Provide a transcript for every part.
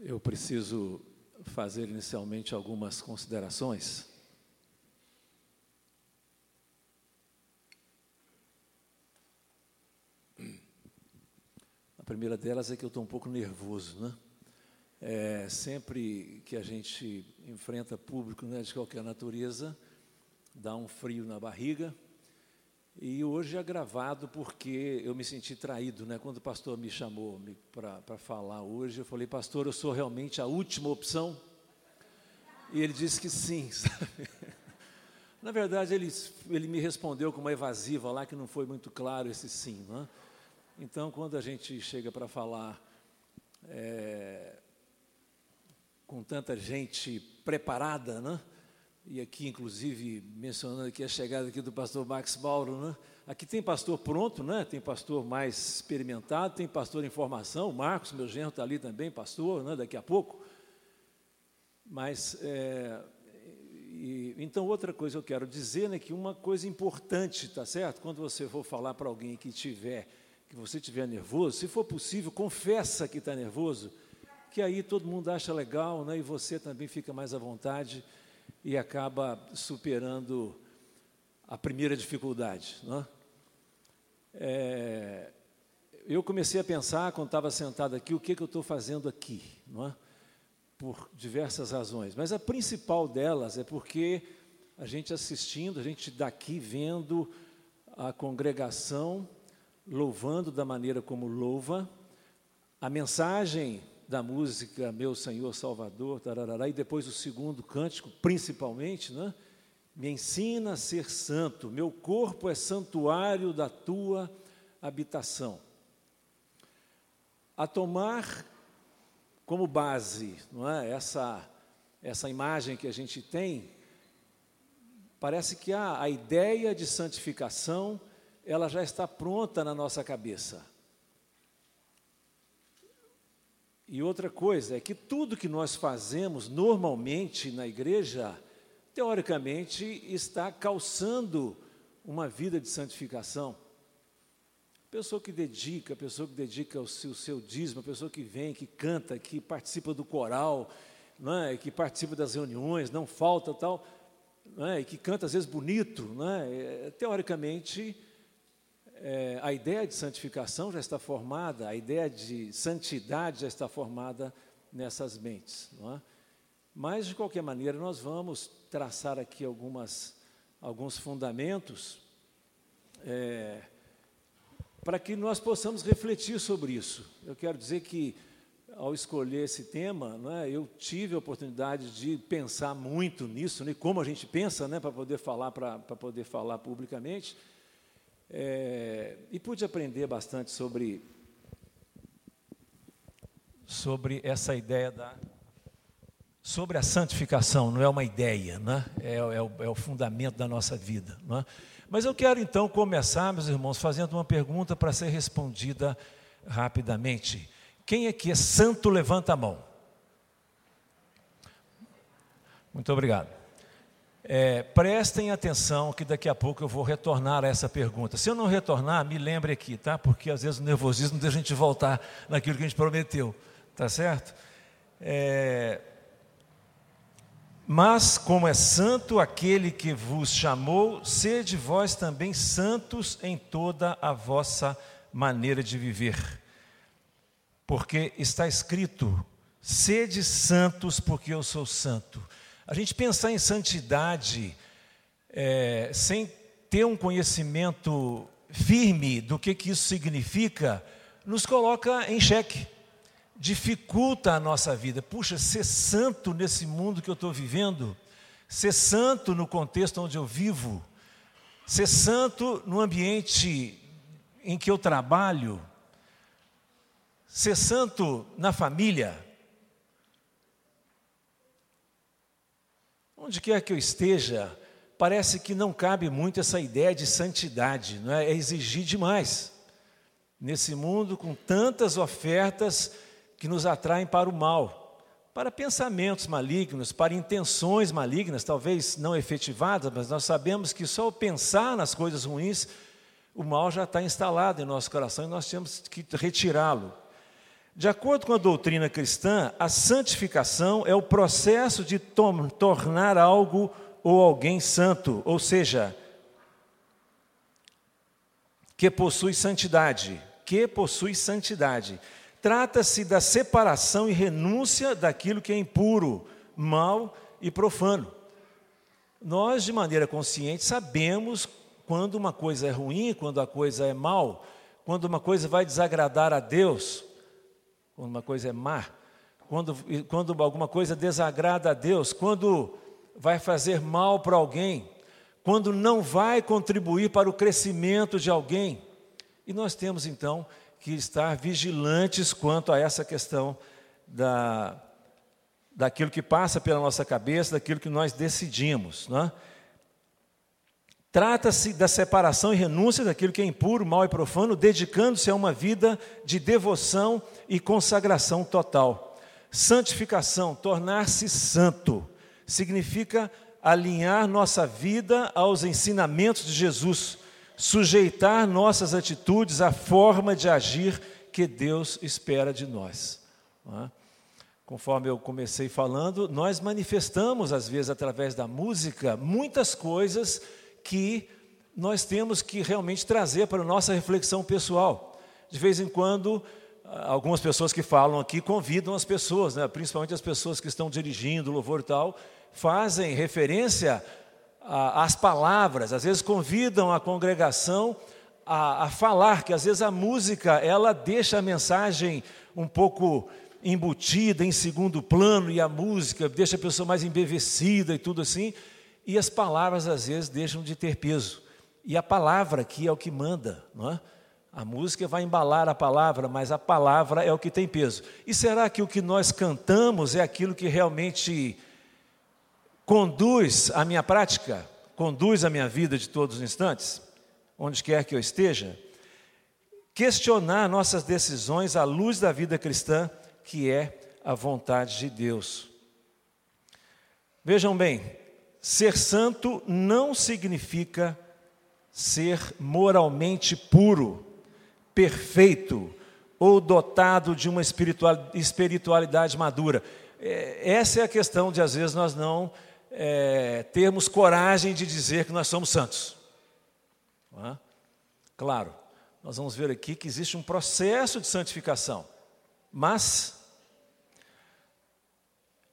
Eu preciso fazer inicialmente algumas considerações. A primeira delas é que eu estou um pouco nervoso, né? É, sempre que a gente enfrenta público né, de qualquer natureza, dá um frio na barriga. E hoje é gravado porque eu me senti traído, né? Quando o pastor me chamou para falar hoje, eu falei, pastor, eu sou realmente a última opção? E ele disse que sim, sabe? Na verdade, ele, ele me respondeu com uma evasiva lá que não foi muito claro esse sim, né? Então, quando a gente chega para falar é, com tanta gente preparada, né? E aqui inclusive mencionando aqui a chegada aqui do pastor Max Mauro, né? Aqui tem pastor pronto, né? Tem pastor mais experimentado, tem pastor em formação, o Marcos, meu genro está ali também, pastor, né? Daqui a pouco. Mas é, e, então outra coisa eu quero dizer, né? Que uma coisa importante, tá certo? Quando você for falar para alguém que tiver, que você tiver nervoso, se for possível, confessa que está nervoso, que aí todo mundo acha legal, né? E você também fica mais à vontade e acaba superando a primeira dificuldade. Né? É, eu comecei a pensar, quando estava sentado aqui, o que, que eu estou fazendo aqui, não é? por diversas razões. Mas a principal delas é porque a gente assistindo, a gente daqui vendo a congregação louvando da maneira como louva, a mensagem da música Meu Senhor Salvador, tarará, e depois o segundo cântico, principalmente, né? Me ensina a ser santo, meu corpo é santuário da tua habitação. A tomar como base, não é? Essa essa imagem que a gente tem, parece que a, a ideia de santificação, ela já está pronta na nossa cabeça. E outra coisa é que tudo que nós fazemos normalmente na igreja, teoricamente, está calçando uma vida de santificação. Pessoa que dedica, pessoa que dedica o seu, o seu dízimo, pessoa que vem, que canta, que participa do coral, não é? que participa das reuniões, não falta tal, não é? e que canta às vezes bonito, não é? é teoricamente é, a ideia de santificação já está formada, a ideia de santidade já está formada nessas mentes. Não é? Mas, de qualquer maneira, nós vamos traçar aqui algumas, alguns fundamentos é, para que nós possamos refletir sobre isso. Eu quero dizer que, ao escolher esse tema, é, eu tive a oportunidade de pensar muito nisso, né, como a gente pensa né, para poder falar, para poder falar publicamente. É, e pude aprender bastante sobre, sobre essa ideia da. Sobre a santificação, não é uma ideia, né? é, é, o, é o fundamento da nossa vida. Né? Mas eu quero então começar, meus irmãos, fazendo uma pergunta para ser respondida rapidamente. Quem aqui é santo, levanta a mão. Muito obrigado. É, prestem atenção que daqui a pouco eu vou retornar a essa pergunta. Se eu não retornar, me lembre aqui, tá? Porque às vezes o nervosismo deixa a gente voltar naquilo que a gente prometeu, tá certo? É, mas como é santo aquele que vos chamou, sede vós também santos em toda a vossa maneira de viver. Porque está escrito: sede santos, porque eu sou santo. A gente pensar em santidade é, sem ter um conhecimento firme do que, que isso significa, nos coloca em xeque, dificulta a nossa vida. Puxa, ser santo nesse mundo que eu estou vivendo, ser santo no contexto onde eu vivo, ser santo no ambiente em que eu trabalho, ser santo na família, Onde quer que eu esteja, parece que não cabe muito essa ideia de santidade, não é? é exigir demais. Nesse mundo com tantas ofertas que nos atraem para o mal, para pensamentos malignos, para intenções malignas, talvez não efetivadas, mas nós sabemos que só o pensar nas coisas ruins, o mal já está instalado em nosso coração e nós temos que retirá-lo. De acordo com a doutrina cristã, a santificação é o processo de tornar algo ou alguém santo, ou seja, que possui santidade, que possui santidade. Trata-se da separação e renúncia daquilo que é impuro, mal e profano. Nós, de maneira consciente, sabemos quando uma coisa é ruim, quando a coisa é mal, quando uma coisa vai desagradar a Deus, quando uma coisa é má, quando, quando alguma coisa desagrada a Deus, quando vai fazer mal para alguém, quando não vai contribuir para o crescimento de alguém. E nós temos então que estar vigilantes quanto a essa questão da, daquilo que passa pela nossa cabeça, daquilo que nós decidimos. Não é? Trata-se da separação e renúncia daquilo que é impuro, mal e profano, dedicando-se a uma vida de devoção e consagração total. Santificação, tornar-se santo, significa alinhar nossa vida aos ensinamentos de Jesus, sujeitar nossas atitudes à forma de agir que Deus espera de nós. É? Conforme eu comecei falando, nós manifestamos, às vezes, através da música, muitas coisas que nós temos que realmente trazer para a nossa reflexão pessoal. De vez em quando, algumas pessoas que falam aqui convidam as pessoas, né, principalmente as pessoas que estão dirigindo louvor e tal, fazem referência às palavras, às vezes convidam a congregação a, a, falar, que às vezes a música ela deixa a mensagem um pouco embutida em segundo plano e a música deixa a pessoa mais embevecida e tudo assim e as palavras às vezes deixam de ter peso. E a palavra aqui é o que manda, não é? A música vai embalar a palavra, mas a palavra é o que tem peso. E será que o que nós cantamos é aquilo que realmente conduz a minha prática, conduz a minha vida de todos os instantes, onde quer que eu esteja? Questionar nossas decisões à luz da vida cristã, que é a vontade de Deus. Vejam bem, Ser santo não significa ser moralmente puro, perfeito ou dotado de uma espiritualidade madura. É, essa é a questão de, às vezes, nós não é, termos coragem de dizer que nós somos santos. É? Claro, nós vamos ver aqui que existe um processo de santificação, mas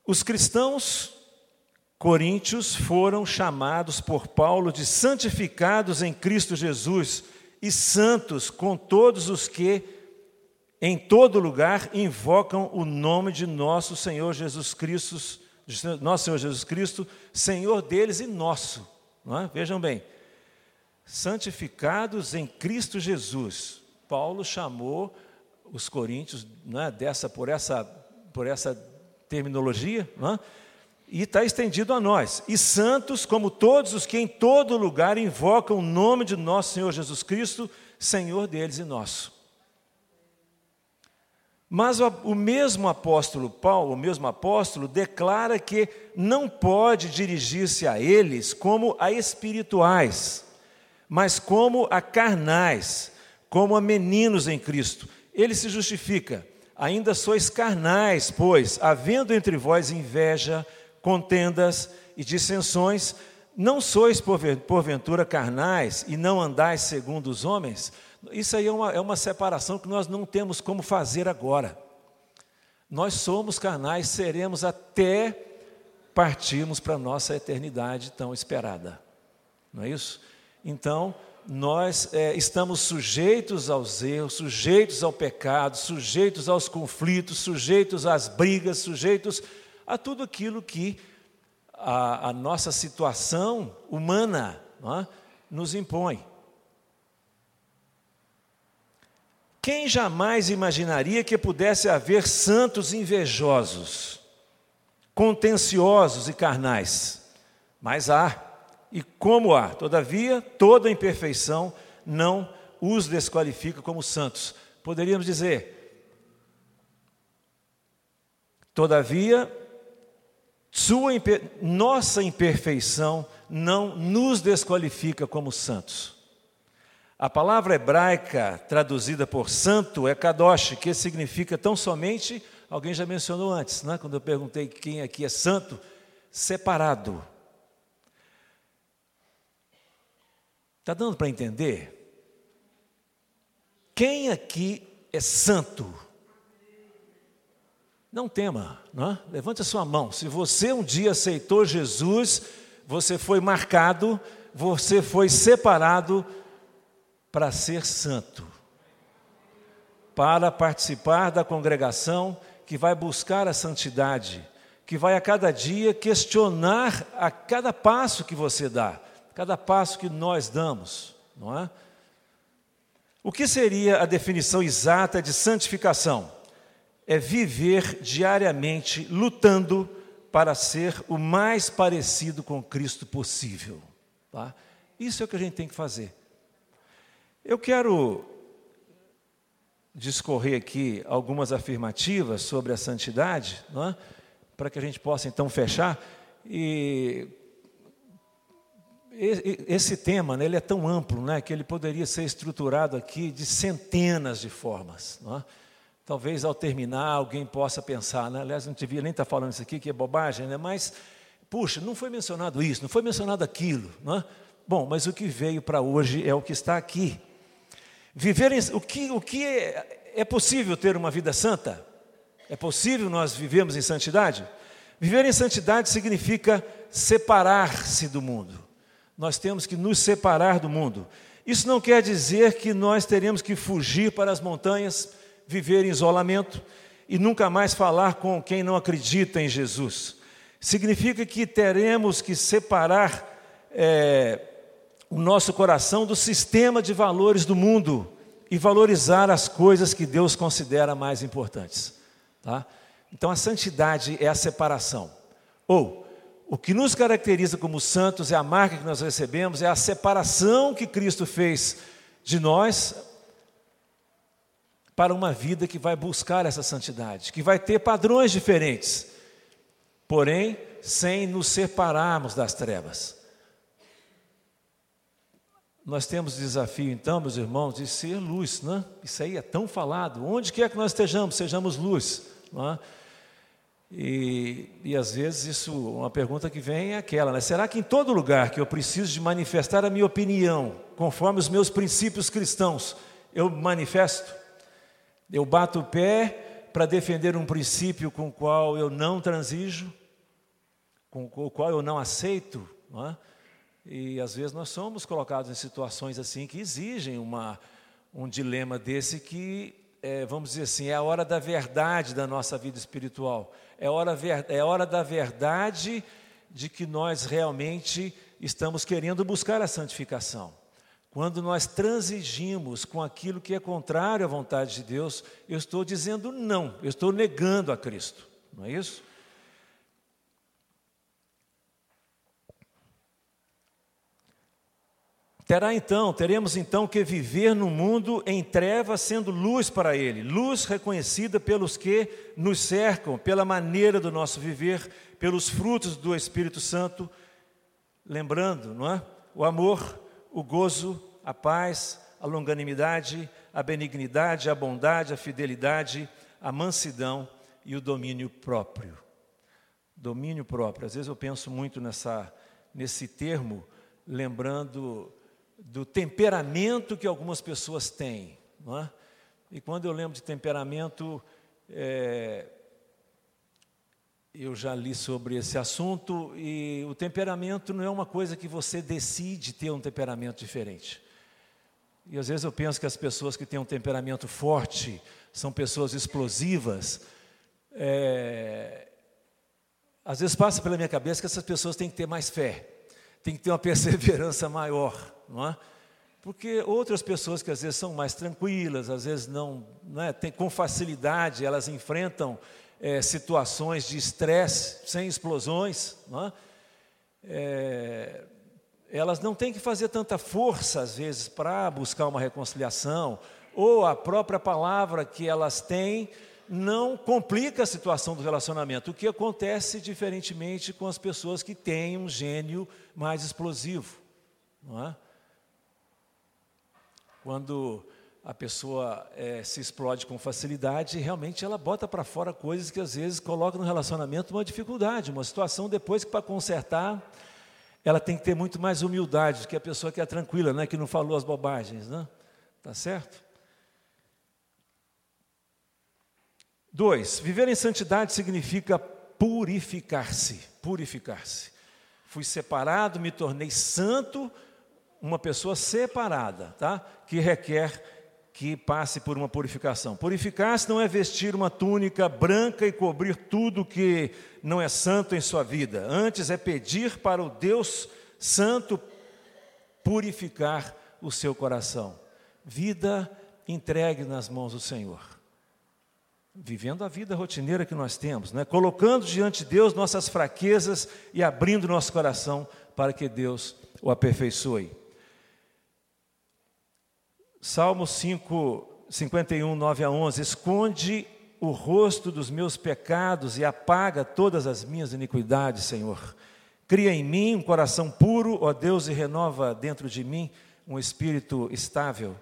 os cristãos coríntios foram chamados por Paulo de santificados em Cristo Jesus e santos com todos os que em todo lugar invocam o nome de nosso Senhor Jesus Cristo, nosso Senhor Jesus Cristo, Senhor deles e nosso. É? Vejam bem, santificados em Cristo Jesus. Paulo chamou os coríntios é? dessa por essa por essa terminologia, não é? E está estendido a nós. E santos, como todos os que em todo lugar invocam o nome de nosso Senhor Jesus Cristo, Senhor deles e nosso. Mas o mesmo apóstolo Paulo, o mesmo apóstolo, declara que não pode dirigir-se a eles como a espirituais, mas como a carnais, como a meninos em Cristo. Ele se justifica. Ainda sois carnais, pois, havendo entre vós inveja, contendas e dissensões, não sois porventura carnais e não andais segundo os homens? Isso aí é uma, é uma separação que nós não temos como fazer agora. Nós somos carnais, seremos até partirmos para a nossa eternidade tão esperada. Não é isso? Então, nós é, estamos sujeitos aos erros, sujeitos ao pecado, sujeitos aos conflitos, sujeitos às brigas, sujeitos a tudo aquilo que a, a nossa situação humana é, nos impõe. Quem jamais imaginaria que pudesse haver santos invejosos, contenciosos e carnais? Mas há, e como há, todavia, toda imperfeição não os desqualifica como santos. Poderíamos dizer, todavia, sua, nossa imperfeição não nos desqualifica como santos. A palavra hebraica traduzida por santo é kadosh, que significa tão somente, alguém já mencionou antes, né? quando eu perguntei quem aqui é santo, separado. Está dando para entender? Quem aqui é santo? Não tema, não é? levante a sua mão. Se você um dia aceitou Jesus, você foi marcado, você foi separado para ser santo, para participar da congregação que vai buscar a santidade, que vai a cada dia questionar a cada passo que você dá, cada passo que nós damos, não é? O que seria a definição exata de santificação? É viver diariamente lutando para ser o mais parecido com Cristo possível. Tá? Isso é o que a gente tem que fazer. Eu quero discorrer aqui algumas afirmativas sobre a santidade, é? para que a gente possa então fechar. E esse tema né, ele é tão amplo né, que ele poderia ser estruturado aqui de centenas de formas. É? Talvez ao terminar alguém possa pensar, né? aliás, não devia nem estar falando isso aqui, que é bobagem, né? mas, puxa, não foi mencionado isso, não foi mencionado aquilo. Não é? Bom, mas o que veio para hoje é o que está aqui. Viver em, o que, o que é, é possível ter uma vida santa? É possível nós vivermos em santidade? Viver em santidade significa separar-se do mundo. Nós temos que nos separar do mundo. Isso não quer dizer que nós teremos que fugir para as montanhas viver em isolamento e nunca mais falar com quem não acredita em Jesus. Significa que teremos que separar é, o nosso coração do sistema de valores do mundo e valorizar as coisas que Deus considera mais importantes. Tá? Então a santidade é a separação. Ou, o que nos caracteriza como santos é a marca que nós recebemos, é a separação que Cristo fez de nós para uma vida que vai buscar essa santidade, que vai ter padrões diferentes, porém sem nos separarmos das trevas. Nós temos desafio, então, meus irmãos, de ser luz, né? Isso aí é tão falado. Onde quer que nós estejamos, sejamos luz. Não é? E, e às vezes isso, uma pergunta que vem é aquela, né? Será que em todo lugar que eu preciso de manifestar a minha opinião, conforme os meus princípios cristãos, eu manifesto? Eu bato o pé para defender um princípio com o qual eu não transijo, com o qual eu não aceito, não é? E às vezes nós somos colocados em situações assim que exigem uma, um dilema desse que, é, vamos dizer assim, é a hora da verdade da nossa vida espiritual. É hora, é hora da verdade de que nós realmente estamos querendo buscar a santificação. Quando nós transigimos com aquilo que é contrário à vontade de Deus, eu estou dizendo não, eu estou negando a Cristo, não é isso? Terá então, teremos então que viver no mundo em trevas, sendo luz para ele, luz reconhecida pelos que nos cercam, pela maneira do nosso viver, pelos frutos do Espírito Santo, lembrando, não é? O amor, o gozo, a paz, a longanimidade, a benignidade, a bondade, a fidelidade, a mansidão e o domínio próprio. Domínio próprio. Às vezes eu penso muito nessa, nesse termo, lembrando do temperamento que algumas pessoas têm. Não é? E quando eu lembro de temperamento, é, eu já li sobre esse assunto e o temperamento não é uma coisa que você decide ter um temperamento diferente. E às vezes eu penso que as pessoas que têm um temperamento forte são pessoas explosivas. É, às vezes passa pela minha cabeça que essas pessoas têm que ter mais fé, têm que ter uma perseverança maior, não é? Porque outras pessoas que às vezes são mais tranquilas, às vezes não, não é, tem, com facilidade, elas enfrentam é, situações de estresse sem explosões, não é, elas não têm que fazer tanta força, às vezes, para buscar uma reconciliação, ou a própria palavra que elas têm não complica a situação do relacionamento, o que acontece diferentemente com as pessoas que têm um gênio mais explosivo. Não é? Quando a pessoa é, se explode com facilidade, realmente ela bota para fora coisas que às vezes colocam no relacionamento uma dificuldade, uma situação depois que para consertar ela tem que ter muito mais humildade do que a pessoa que é tranquila, né, que não falou as bobagens, né? Tá certo? Dois, viver em santidade significa purificar-se, purificar-se. Fui separado, me tornei santo, uma pessoa separada, tá? Que requer que passe por uma purificação. Purificar-se não é vestir uma túnica branca e cobrir tudo que não é santo em sua vida. Antes é pedir para o Deus Santo purificar o seu coração. Vida entregue nas mãos do Senhor. Vivendo a vida rotineira que nós temos, né? colocando diante de Deus nossas fraquezas e abrindo nosso coração para que Deus o aperfeiçoe. Salmo 5, 51, 9 a 11: Esconde o rosto dos meus pecados e apaga todas as minhas iniquidades, Senhor. Cria em mim um coração puro, ó Deus, e renova dentro de mim um espírito estável.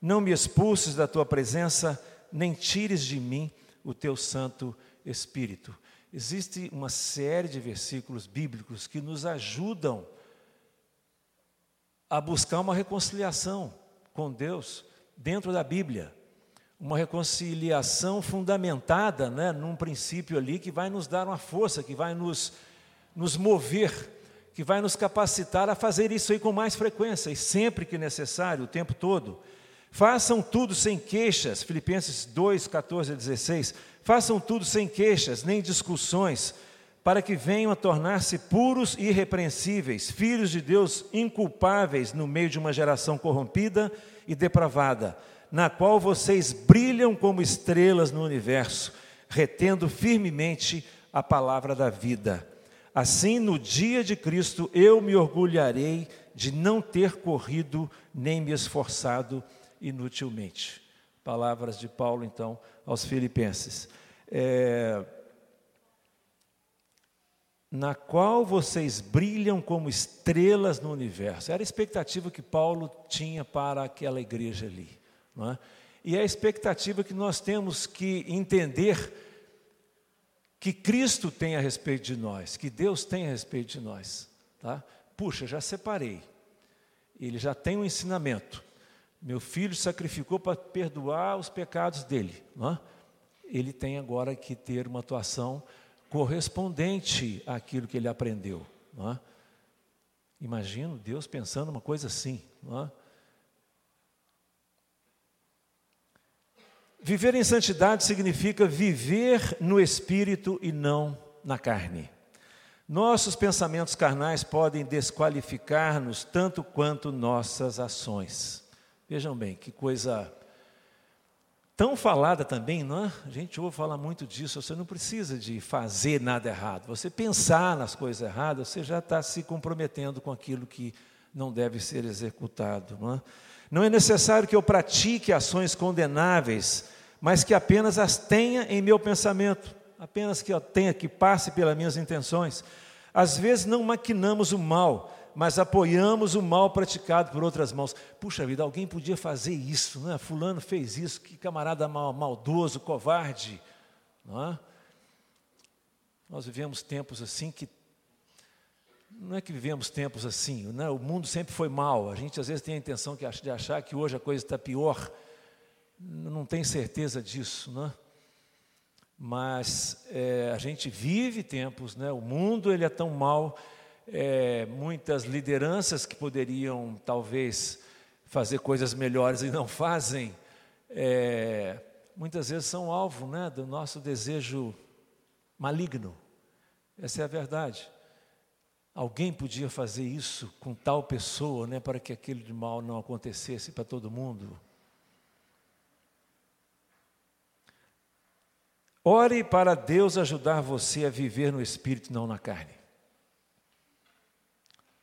Não me expulses da tua presença, nem tires de mim o teu Santo Espírito. Existe uma série de versículos bíblicos que nos ajudam a buscar uma reconciliação com Deus dentro da Bíblia. Uma reconciliação fundamentada né, num princípio ali que vai nos dar uma força, que vai nos, nos mover, que vai nos capacitar a fazer isso aí com mais frequência e sempre que necessário, o tempo todo. Façam tudo sem queixas, Filipenses 2, 14 a 16. Façam tudo sem queixas, nem discussões, para que venham a tornar-se puros e irrepreensíveis, filhos de Deus inculpáveis no meio de uma geração corrompida e depravada, na qual vocês brilham como estrelas no universo, retendo firmemente a palavra da vida. Assim, no dia de Cristo, eu me orgulharei de não ter corrido nem me esforçado inutilmente. Palavras de Paulo, então, aos Filipenses. É, na qual vocês brilham como estrelas no universo. Era a expectativa que Paulo tinha para aquela igreja ali. É? E é a expectativa que nós temos que entender que Cristo tem a respeito de nós, que Deus tem a respeito de nós. Tá? Puxa, já separei. Ele já tem um ensinamento. Meu filho sacrificou para perdoar os pecados dele. É? Ele tem agora que ter uma atuação correspondente àquilo que ele aprendeu. Não é? Imagino Deus pensando uma coisa assim. Não é? Viver em santidade significa viver no espírito e não na carne. Nossos pensamentos carnais podem desqualificar-nos tanto quanto nossas ações. Vejam bem, que coisa tão falada também, não é? A gente ouve falar muito disso. Você não precisa de fazer nada errado. Você pensar nas coisas erradas, você já está se comprometendo com aquilo que não deve ser executado. Não é? não é necessário que eu pratique ações condenáveis, mas que apenas as tenha em meu pensamento, apenas que eu tenha, que passe pelas minhas intenções. Às vezes não maquinamos o mal, mas apoiamos o mal praticado por outras mãos. Puxa vida, alguém podia fazer isso, né? Fulano fez isso, que camarada mal, maldoso, covarde. Não é? Nós vivemos tempos assim que. Não é que vivemos tempos assim, né? o mundo sempre foi mal. A gente às vezes tem a intenção de achar que hoje a coisa está pior. Não tem certeza disso, né? Mas é, a gente vive tempos, né? o mundo ele é tão mal é, muitas lideranças que poderiam talvez fazer coisas melhores e não fazem, é, muitas vezes são alvo né, do nosso desejo maligno. Essa é a verdade. Alguém podia fazer isso com tal pessoa, né, para que aquele de mal não acontecesse para todo mundo. Ore para Deus ajudar você a viver no espírito, não na carne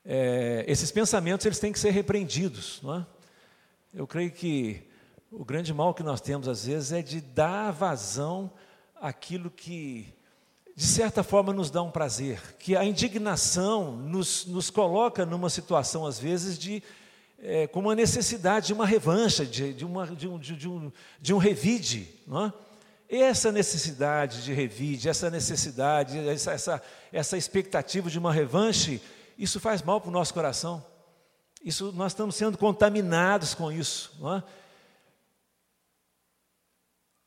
é, esses pensamentos eles têm que ser repreendidos. Não é? Eu creio que o grande mal que nós temos às vezes é de dar vazão àquilo que, de certa forma, nos dá um prazer, que a indignação nos, nos coloca numa situação, às vezes, de é, com uma necessidade de uma revancha, de, de, uma, de, um, de, um, de um revide. Não é? Essa necessidade de revide, essa necessidade, essa, essa, essa expectativa de uma revanche, isso faz mal para o nosso coração. Isso, nós estamos sendo contaminados com isso. É?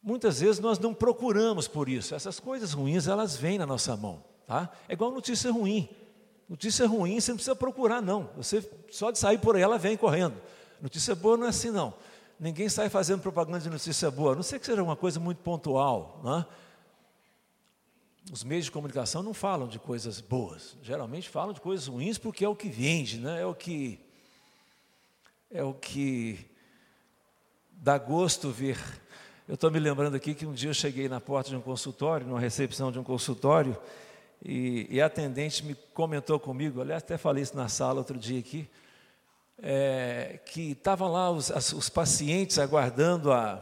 Muitas vezes nós não procuramos por isso. Essas coisas ruins, elas vêm na nossa mão. Tá? É igual notícia ruim. Notícia ruim você não precisa procurar, não. Você só de sair por ela vem correndo. Notícia boa não é assim, não. Ninguém sai fazendo propaganda de notícia boa, a não sei que seja uma coisa muito pontual. Não é? Os meios de comunicação não falam de coisas boas, geralmente falam de coisas ruins porque é o que vende, né? é o que é o que dá gosto ver. Eu estou me lembrando aqui que um dia eu cheguei na porta de um consultório, numa recepção de um consultório, e, e a atendente me comentou comigo, aliás, até falei isso na sala outro dia aqui, é, que estavam lá os, as, os pacientes aguardando a,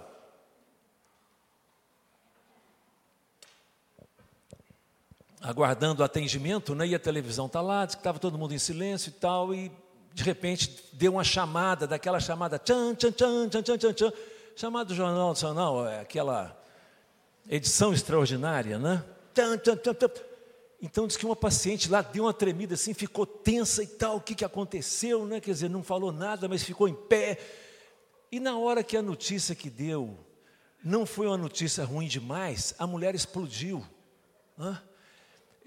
aguardando o atendimento, né? e a televisão está lá, estava todo mundo em silêncio e tal, e de repente deu uma chamada, daquela chamada, tchan, tchan, tchan, tchan, tchan, tchan, tchan chamada do Jornal Nacional, é aquela edição extraordinária, né? Tchan, tchan, tchan, tchan. Então diz que uma paciente lá deu uma tremida assim, ficou tensa e tal, o que, que aconteceu, né? Quer dizer, não falou nada, mas ficou em pé. E na hora que a notícia que deu não foi uma notícia ruim demais, a mulher explodiu. Hã?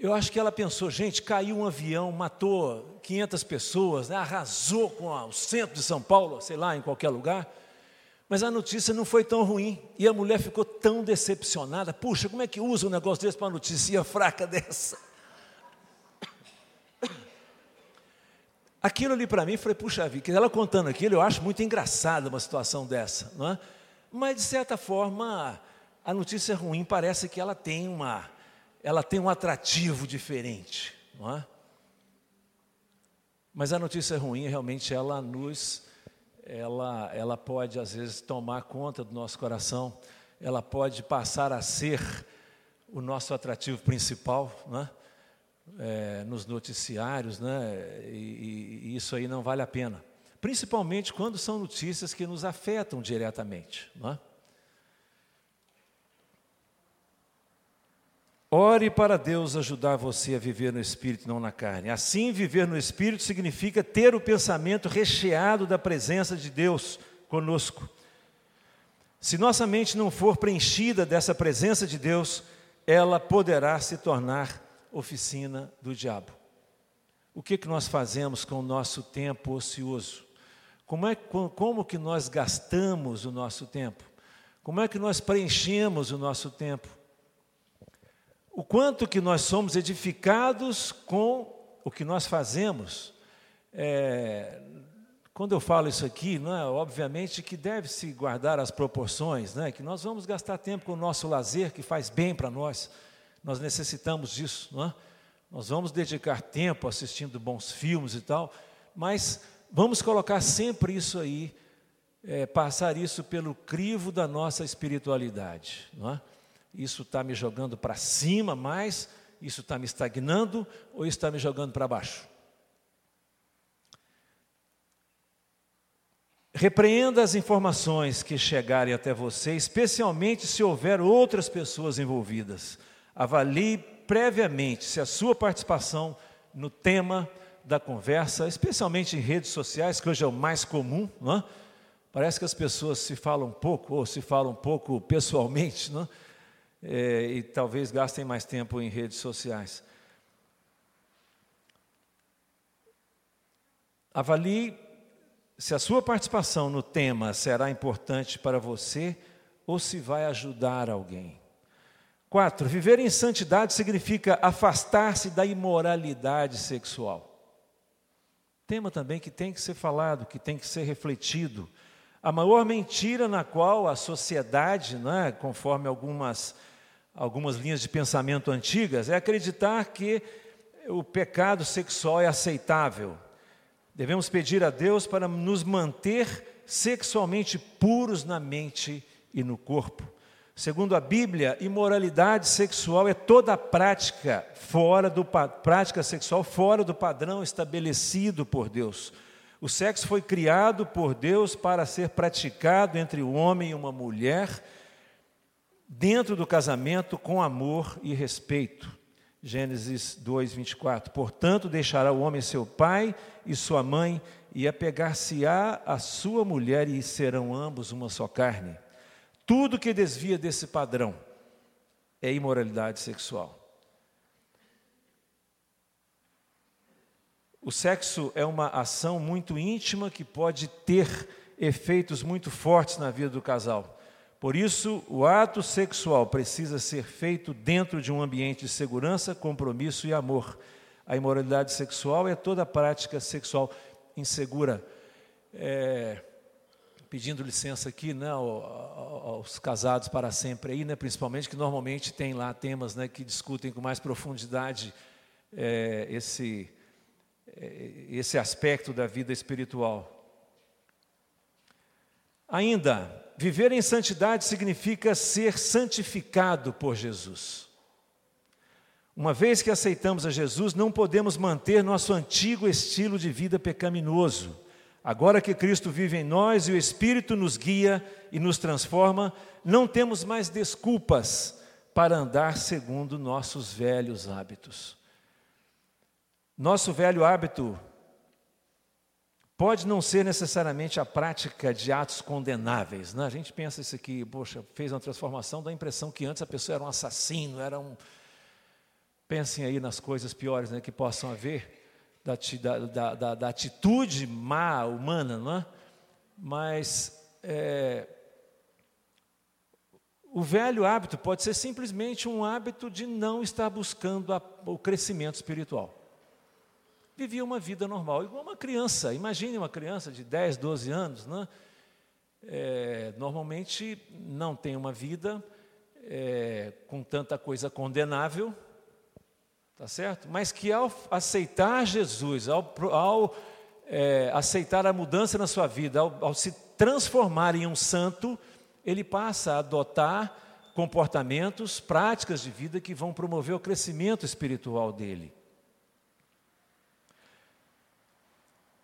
Eu acho que ela pensou, gente, caiu um avião, matou 500 pessoas, né? arrasou com o centro de São Paulo, sei lá, em qualquer lugar. Mas a notícia não foi tão ruim. E a mulher ficou tão decepcionada. Puxa, como é que usa um negócio desse para uma notícia fraca dessa? Aquilo ali para mim foi, puxa vida, ela contando aquilo, eu acho muito engraçada uma situação dessa, não é? Mas de certa forma, a notícia ruim parece que ela tem uma, ela tem um atrativo diferente, não é? Mas a notícia ruim realmente ela nos ela, ela pode às vezes tomar conta do nosso coração, ela pode passar a ser o nosso atrativo principal, né? É, nos noticiários, né? E, e, isso aí não vale a pena. Principalmente quando são notícias que nos afetam diretamente. Não é? Ore para Deus ajudar você a viver no Espírito, não na carne. Assim, viver no Espírito significa ter o pensamento recheado da presença de Deus conosco. Se nossa mente não for preenchida dessa presença de Deus, ela poderá se tornar oficina do diabo. O que, que nós fazemos com o nosso tempo ocioso? Como, é, como que nós gastamos o nosso tempo? Como é que nós preenchemos o nosso tempo? O quanto que nós somos edificados com o que nós fazemos. É, quando eu falo isso aqui, é, obviamente que deve-se guardar as proporções, né, que nós vamos gastar tempo com o nosso lazer, que faz bem para nós, nós necessitamos disso, é? nós vamos dedicar tempo assistindo bons filmes e tal, mas vamos colocar sempre isso aí, é, passar isso pelo crivo da nossa espiritualidade, não é? Isso está me jogando para cima mais, isso está me estagnando ou está me jogando para baixo? Repreenda as informações que chegarem até você, especialmente se houver outras pessoas envolvidas. Avalie previamente se a sua participação no tema da conversa, especialmente em redes sociais, que hoje é o mais comum, não é? parece que as pessoas se falam pouco, ou se falam pouco pessoalmente, não é? É, e talvez gastem mais tempo em redes sociais. Avalie se a sua participação no tema será importante para você ou se vai ajudar alguém. Quatro, viver em santidade significa afastar-se da imoralidade sexual. Tema também que tem que ser falado, que tem que ser refletido. A maior mentira na qual a sociedade, né, conforme algumas algumas linhas de pensamento antigas, é acreditar que o pecado sexual é aceitável. Devemos pedir a Deus para nos manter sexualmente puros na mente e no corpo. Segundo a Bíblia, imoralidade sexual é toda prática fora do prática sexual fora do padrão estabelecido por Deus. O sexo foi criado por Deus para ser praticado entre o homem e uma mulher, dentro do casamento, com amor e respeito. Gênesis 2, 24. Portanto, deixará o homem seu pai e sua mãe, e apegar-se-á a sua mulher, e serão ambos uma só carne. Tudo que desvia desse padrão é imoralidade sexual. O sexo é uma ação muito íntima que pode ter efeitos muito fortes na vida do casal. Por isso, o ato sexual precisa ser feito dentro de um ambiente de segurança, compromisso e amor. A imoralidade sexual é toda prática sexual insegura. É, pedindo licença aqui né, aos casados para sempre aí, né, principalmente que normalmente tem lá temas né, que discutem com mais profundidade é, esse é, esse aspecto da vida espiritual. Ainda, viver em santidade significa ser santificado por Jesus. Uma vez que aceitamos a Jesus, não podemos manter nosso antigo estilo de vida pecaminoso. Agora que Cristo vive em nós e o Espírito nos guia e nos transforma, não temos mais desculpas para andar segundo nossos velhos hábitos. Nosso velho hábito pode não ser necessariamente a prática de atos condenáveis. Né? A gente pensa isso aqui, poxa, fez uma transformação, dá a impressão que antes a pessoa era um assassino, era um. Pensem aí nas coisas piores né, que possam haver da, da, da, da atitude má humana, não é? Mas é, o velho hábito pode ser simplesmente um hábito de não estar buscando a, o crescimento espiritual vivia uma vida normal, igual uma criança. Imagine uma criança de 10, 12 anos, né? É, normalmente não tem uma vida é, com tanta coisa condenável, tá certo? Mas que ao aceitar Jesus, ao, ao é, aceitar a mudança na sua vida, ao, ao se transformar em um santo, ele passa a adotar comportamentos, práticas de vida que vão promover o crescimento espiritual dele.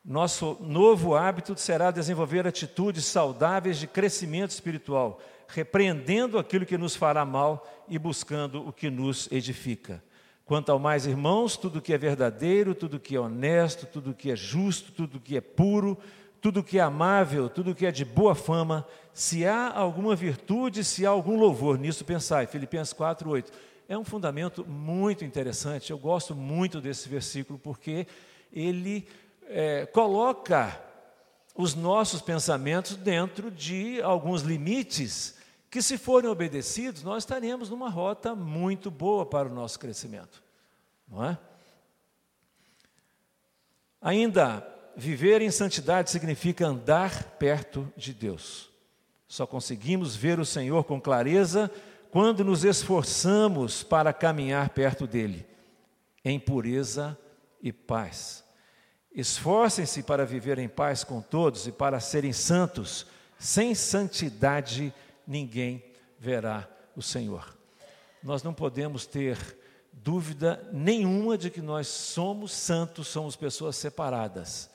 Nosso novo hábito será desenvolver atitudes saudáveis de crescimento espiritual, repreendendo aquilo que nos fará mal e buscando o que nos edifica. Quanto ao mais, irmãos, tudo que é verdadeiro, tudo que é honesto, tudo que é justo, tudo que é puro, tudo que é amável, tudo que é de boa fama, se há alguma virtude, se há algum louvor, nisso pensai. Filipenses 4, 8. É um fundamento muito interessante, eu gosto muito desse versículo, porque ele é, coloca os nossos pensamentos dentro de alguns limites que, se forem obedecidos, nós estaremos numa rota muito boa para o nosso crescimento, não é? Ainda, viver em santidade significa andar perto de Deus. Só conseguimos ver o Senhor com clareza quando nos esforçamos para caminhar perto dele, em pureza e paz. Esforcem-se para viver em paz com todos e para serem santos. Sem santidade ninguém verá o Senhor. Nós não podemos ter dúvida nenhuma de que nós somos santos, somos pessoas separadas.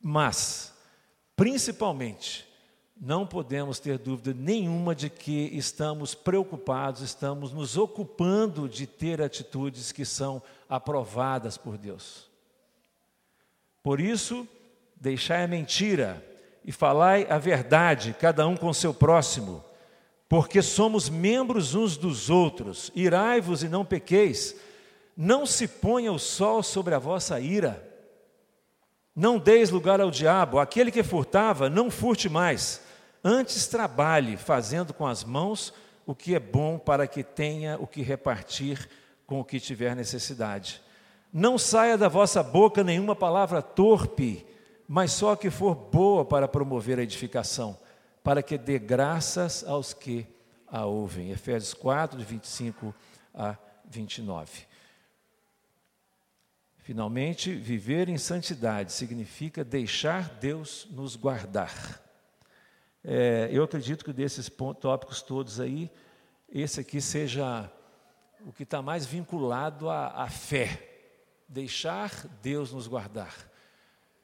Mas, principalmente, não podemos ter dúvida nenhuma de que estamos preocupados, estamos nos ocupando de ter atitudes que são aprovadas por Deus. Por isso, deixai a mentira e falai a verdade, cada um com seu próximo, porque somos membros uns dos outros. Irai-vos e não pequeis. Não se ponha o sol sobre a vossa ira. Não deis lugar ao diabo. Aquele que furtava, não furte mais. Antes trabalhe, fazendo com as mãos o que é bom, para que tenha o que repartir com o que tiver necessidade não saia da vossa boca nenhuma palavra torpe, mas só que for boa para promover a edificação, para que dê graças aos que a ouvem. Efésios 4, de 25 a 29. Finalmente, viver em santidade significa deixar Deus nos guardar. É, eu acredito que desses tópicos todos aí, esse aqui seja o que está mais vinculado à, à fé deixar Deus nos guardar.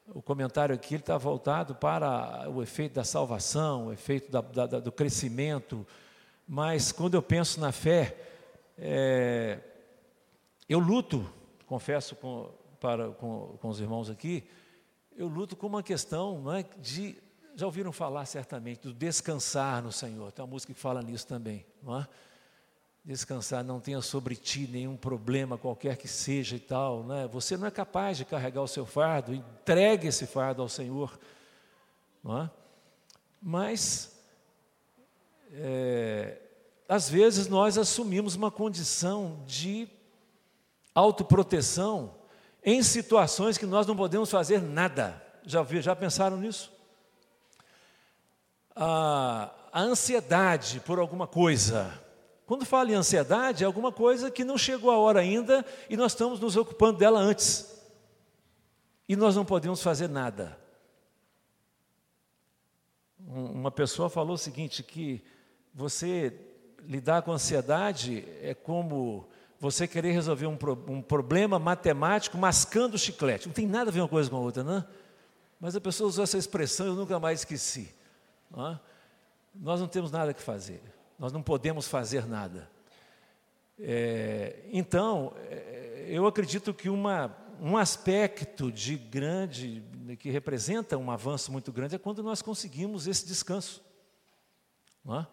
o comentário aqui está voltado para o efeito da salvação, o efeito da, da, do crescimento, mas quando eu penso na fé, é, eu luto, confesso com, para, com, com os irmãos aqui, eu luto com uma questão não é, de, já ouviram falar certamente, do descansar no Senhor, tem uma música que fala nisso também, não é? Descansar, não tenha sobre ti nenhum problema qualquer que seja e tal, né? Você não é capaz de carregar o seu fardo, entregue esse fardo ao Senhor, não é? Mas é, às vezes nós assumimos uma condição de autoproteção em situações que nós não podemos fazer nada. Já, já pensaram nisso? A, a ansiedade por alguma coisa, quando fala em ansiedade, é alguma coisa que não chegou a hora ainda e nós estamos nos ocupando dela antes. E nós não podemos fazer nada. Uma pessoa falou o seguinte: que você lidar com ansiedade é como você querer resolver um, um problema matemático mascando chiclete. Não tem nada a ver uma coisa com a outra, não? Mas a pessoa usou essa expressão e eu nunca mais esqueci. Não é? Nós não temos nada que fazer nós não podemos fazer nada. É, então, é, eu acredito que uma, um aspecto de grande, que representa um avanço muito grande, é quando nós conseguimos esse descanso. É?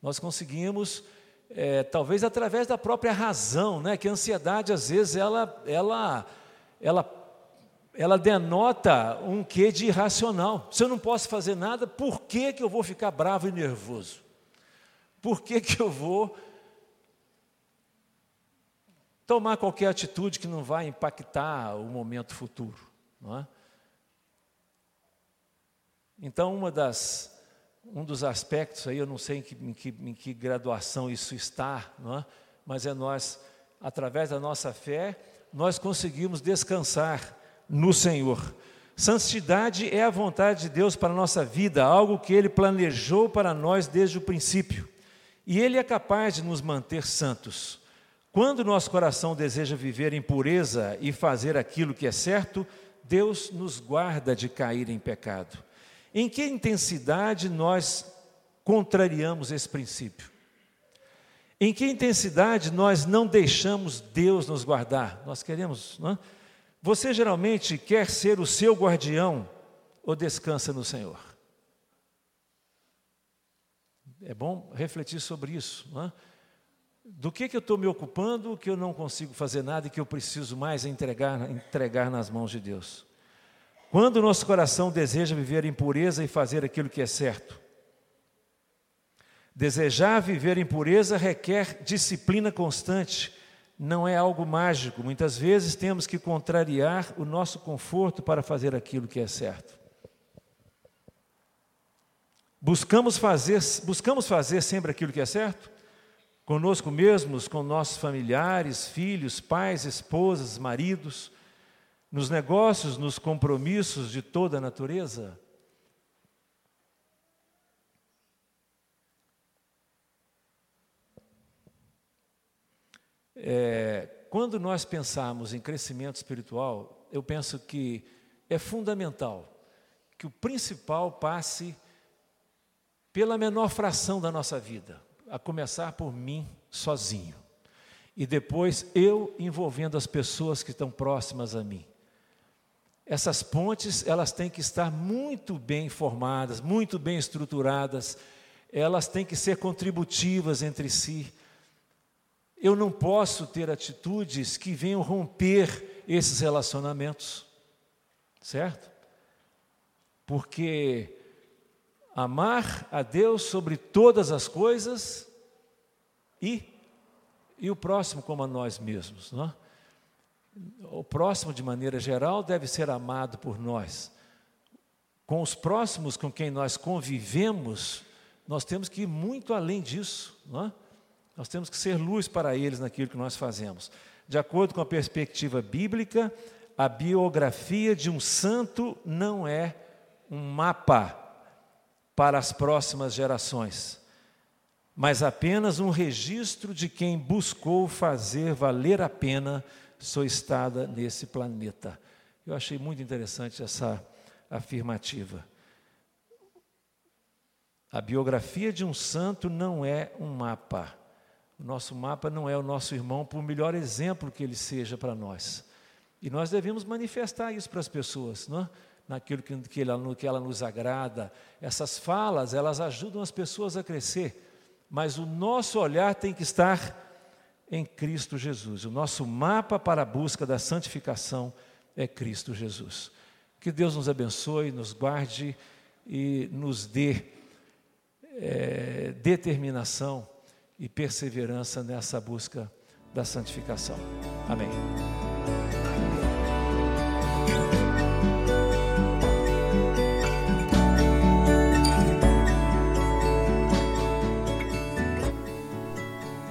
Nós conseguimos, é, talvez através da própria razão, né, que a ansiedade, às vezes, ela, ela, ela, ela denota um quê de irracional. Se eu não posso fazer nada, por que, que eu vou ficar bravo e nervoso? Por que, que eu vou tomar qualquer atitude que não vai impactar o momento futuro? Não é? Então, uma das, um dos aspectos aí, eu não sei em que, em que, em que graduação isso está, não é? mas é nós, através da nossa fé, nós conseguimos descansar no Senhor. Santidade é a vontade de Deus para a nossa vida, algo que Ele planejou para nós desde o princípio. E Ele é capaz de nos manter santos. Quando nosso coração deseja viver em pureza e fazer aquilo que é certo, Deus nos guarda de cair em pecado. Em que intensidade nós contrariamos esse princípio? Em que intensidade nós não deixamos Deus nos guardar? Nós queremos, não é? Você geralmente quer ser o seu guardião ou descansa no Senhor? É bom refletir sobre isso. Não é? Do que, que eu estou me ocupando que eu não consigo fazer nada e que eu preciso mais entregar, entregar nas mãos de Deus? Quando o nosso coração deseja viver em pureza e fazer aquilo que é certo, desejar viver em pureza requer disciplina constante, não é algo mágico. Muitas vezes temos que contrariar o nosso conforto para fazer aquilo que é certo. Buscamos fazer, buscamos fazer sempre aquilo que é certo? Conosco mesmos, com nossos familiares, filhos, pais, esposas, maridos, nos negócios, nos compromissos de toda a natureza? É, quando nós pensamos em crescimento espiritual, eu penso que é fundamental que o principal passe pela menor fração da nossa vida, a começar por mim sozinho. E depois eu envolvendo as pessoas que estão próximas a mim. Essas pontes, elas têm que estar muito bem formadas, muito bem estruturadas, elas têm que ser contributivas entre si. Eu não posso ter atitudes que venham romper esses relacionamentos, certo? Porque amar a Deus sobre todas as coisas e, e o próximo como a nós mesmos. Não é? O próximo, de maneira geral, deve ser amado por nós. Com os próximos com quem nós convivemos, nós temos que ir muito além disso. Não é? Nós temos que ser luz para eles naquilo que nós fazemos. De acordo com a perspectiva bíblica, a biografia de um santo não é um mapa para as próximas gerações, mas apenas um registro de quem buscou fazer valer a pena sua estada nesse planeta. Eu achei muito interessante essa, afirmativa. A biografia de um santo não é um mapa. O nosso mapa não é o nosso irmão, por melhor exemplo que ele seja para nós. E nós devemos manifestar isso para as pessoas, não é? Naquilo que, que, ela, que ela nos agrada. Essas falas, elas ajudam as pessoas a crescer, mas o nosso olhar tem que estar em Cristo Jesus. O nosso mapa para a busca da santificação é Cristo Jesus. Que Deus nos abençoe, nos guarde e nos dê é, determinação e perseverança nessa busca da santificação. Amém.